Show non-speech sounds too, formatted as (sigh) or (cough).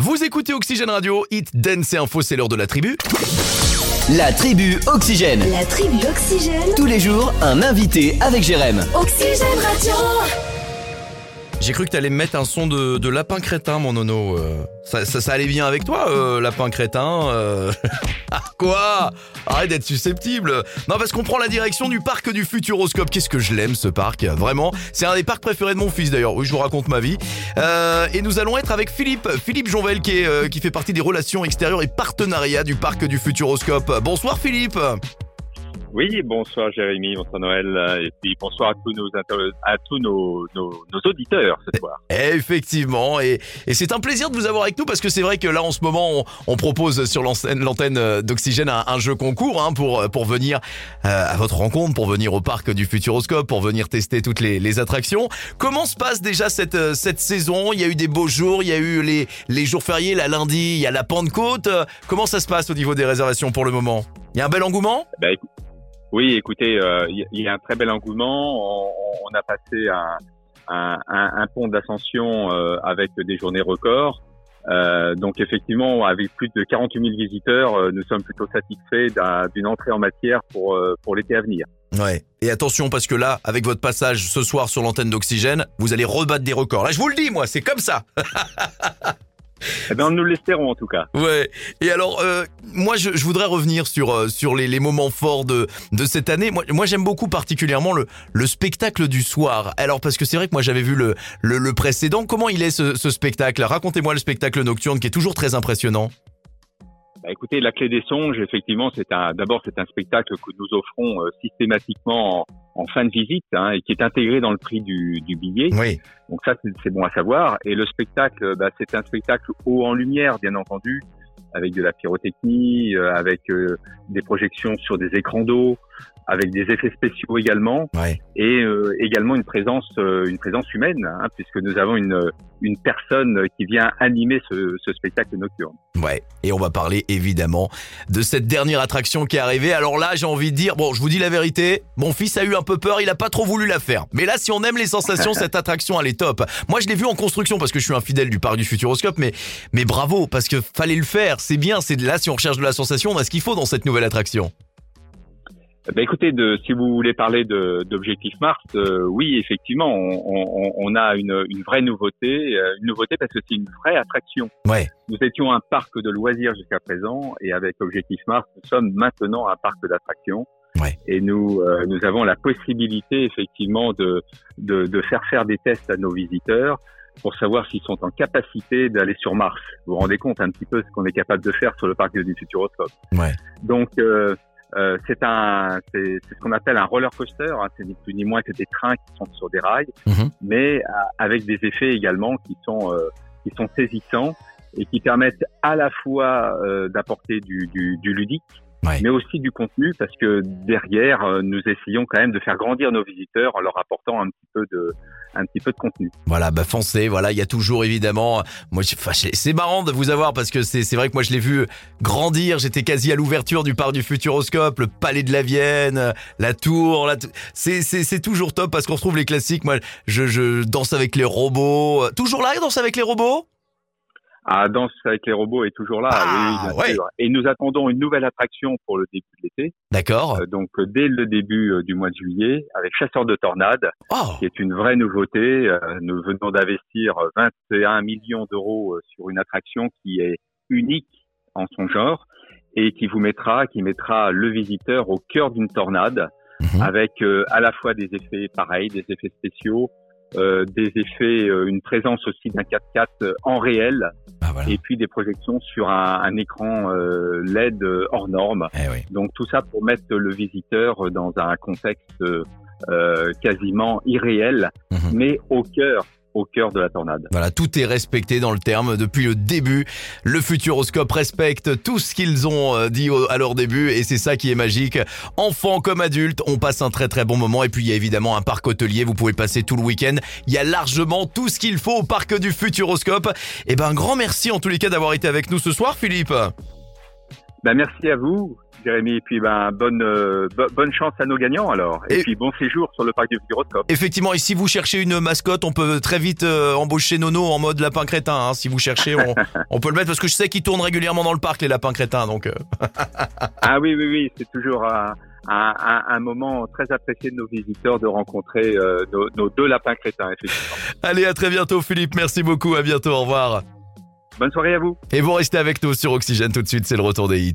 Vous écoutez Oxygène Radio, Hit, Dance et Info, c'est l'heure de la tribu. La tribu Oxygène. La tribu Oxygène. Tous les jours, un invité avec Jérém. Oxygène Radio. J'ai cru que t'allais me mettre un son de, lapin crétin, mon nono. euh. Ça, allait bien avec toi, euh, lapin crétin euh. (laughs) Ah, Quoi? Arrête d'être susceptible. Non, parce qu'on prend la direction du parc du Futuroscope. Qu'est-ce que je l'aime, ce parc Vraiment, c'est un des parcs préférés de mon fils, d'ailleurs. Oui, je vous raconte ma vie. Et nous allons être avec Philippe, Philippe Jonvel, qui fait partie des relations extérieures et partenariats du parc du Futuroscope. Bonsoir, Philippe. Oui, bonsoir Jérémy, bonsoir Noël, euh, et puis bonsoir à tous nos à tous nos, nos, nos auditeurs ce soir. Effectivement, et, et c'est un plaisir de vous avoir avec nous parce que c'est vrai que là en ce moment on, on propose sur l'antenne euh, d'Oxygène un, un jeu concours hein, pour pour venir euh, à votre rencontre, pour venir au parc du Futuroscope, pour venir tester toutes les, les attractions. Comment se passe déjà cette euh, cette saison? Il y a eu des beaux jours, il y a eu les les jours fériés, la lundi, il y a la Pentecôte. Comment ça se passe au niveau des réservations pour le moment? Il y a un bel engouement? Ben, écou- oui, écoutez, euh, il y, il y a un très bel engouement. On, on a passé un, un, un, pont d'ascension euh, avec des journées records. Euh, donc effectivement, avec plus de 48 000 visiteurs, euh, nous sommes plutôt satisfaits d'un- d'une entrée en matière pour, euh, pour l'été à venir. Ouais. Et attention parce que là, avec votre passage ce soir sur l'antenne d'Oxygène, vous allez rebattre des records. Là, je vous le dis, moi, c'est comme ça. (laughs) Eh ben, nous l'espérons en tout cas. Ouais. Et alors, euh, moi, je, je voudrais revenir sur euh, sur les, les moments forts de de cette année. Moi, moi, j'aime beaucoup particulièrement le le spectacle du soir. Alors parce que c'est vrai que moi, j'avais vu le, le le précédent. Comment il est ce, ce spectacle? Racontez-moi le spectacle nocturne qui est toujours très impressionnant. Bah, écoutez, la clé des songes, effectivement, c'est un. D'abord, c'est un spectacle que nous offrons euh, systématiquement en, en fin de visite hein, et qui est intégré dans le prix du, du billet. Oui. Donc ça, c'est c'est bon à savoir. Et le spectacle, bah, c'est un spectacle haut en lumière, bien entendu, avec de la pyrotechnie, euh, avec euh, des projections sur des écrans d'eau, avec des effets spéciaux également, Ouais. et euh, également une présence, euh, une présence humaine, hein, puisque nous avons une une personne qui vient animer ce, ce spectacle nocturne. Ouais, et on va parler évidemment de cette dernière attraction qui est arrivée. Alors là, j'ai envie de dire, bon, je vous dis la vérité, mon fils a eu un peu peur, il a pas trop voulu la faire. Mais là, si on aime les sensations, (laughs) cette attraction, elle est top. Moi, je l'ai vue en construction parce que je suis un fidèle du parc du Futuroscope, mais, mais bravo, parce que fallait le faire, c'est bien, c'est de là, si on recherche de la sensation, on a ce qu'il faut dans cette nouvelle attraction. Ben écoutez, de, si vous voulez parler de- d'Objectif Mars, euh, oui, effectivement, on, on- on a une, une vraie nouveauté, euh, une nouveauté parce que c'est une vraie attraction. Ouais. Nous étions un parc de loisirs jusqu'à présent, et avec Objectif Mars, nous sommes maintenant un parc d'attractions. Ouais. Et nous, euh, nous avons la possibilité effectivement de, de, de faire faire des tests à nos visiteurs pour savoir s'ils sont en capacité d'aller sur Mars. Vous vous rendez compte un petit peu ce qu'on est capable de faire sur le parc du Futuroscope. Ouais. Donc euh, euh, c'est un, c'est c'est ce qu'on appelle un roller coaster. Hein, c'est ni plus ni moins que des trains qui sont sur des rails, Mhm. mais euh, avec des effets également qui sont euh, qui sont saisissants et qui permettent à la fois euh, d'apporter du, du, du ludique, Ouais. mais aussi du contenu, parce que derrière euh, nous essayons quand même de faire grandir nos visiteurs en leur apportant un petit peu de un petit peu de contenu. Voilà, bah foncez, voilà, il y a toujours évidemment, moi, enfin, c'est marrant de vous avoir parce que c'est c'est vrai que moi je l'ai vu grandir, j'étais quasi à l'ouverture du parc du Futuroscope, le Palais de la Vienne, la Tour, la t- c'est c'est c'est toujours top parce qu'on retrouve les classiques. Moi, je je danse avec les robots, Euh, toujours là, danse avec les robots? Ah, Danse avec les robots est toujours là, Ah, oui, ouais. Et nous attendons une nouvelle attraction pour le début de l'été. D'accord. Euh, donc euh, dès le début euh, du mois de juillet avec Chasseur de tornades, Oh, qui est une vraie nouveauté. Euh, nous venons d'investir euh, 21 millions d'euros sur une attraction qui est unique en son genre et qui vous mettra, qui mettra le visiteur au cœur d'une tornade Mhm. avec à la fois des effets pareils, des effets spéciaux, euh, des effets, euh, une présence aussi d'un 4x4 en réel voilà. et puis des projections sur un, un écran euh, LED hors norme. Eh oui. Donc tout ça pour mettre le visiteur dans un contexte euh, quasiment irréel, Mhm. mais au cœur, au cœur de la tornade. Voilà, tout est respecté dans le terme depuis le début. Le Futuroscope respecte tout ce qu'ils ont euh, dit à leur début et c'est ça qui est magique. Enfants comme adultes, on passe un très très bon moment et puis il y a évidemment un parc hôtelier, vous pouvez passer tout le week-end. Il y a largement tout ce qu'il faut au parc du Futuroscope. Et ben un grand merci en tous les cas d'avoir été avec nous ce soir Philippe. Ben merci à vous Jérémy. Et puis, ben, bonne, euh, bo- bonne chance à nos gagnants alors. Et, Et- puis, bon séjour sur le parc du Futuroscope. Effectivement, et si vous cherchez une mascotte, on peut très vite euh, embaucher Nono en mode lapin crétin. hein. Si vous cherchez, on, (laughs) on peut le mettre parce que je sais qu'ils tournent régulièrement dans le parc les lapins crétins. Donc, euh, (laughs) Ah oui, oui, oui, c'est toujours un, un, un- un moment très apprécié de nos visiteurs de rencontrer euh, nos, nos deux lapins crétins, effectivement. allez, à très bientôt, Philippe. Merci beaucoup. À bientôt. Au revoir. Bonne soirée à vous. Et vous restez avec nous sur Oxygène tout de suite. C'est le retour des hits.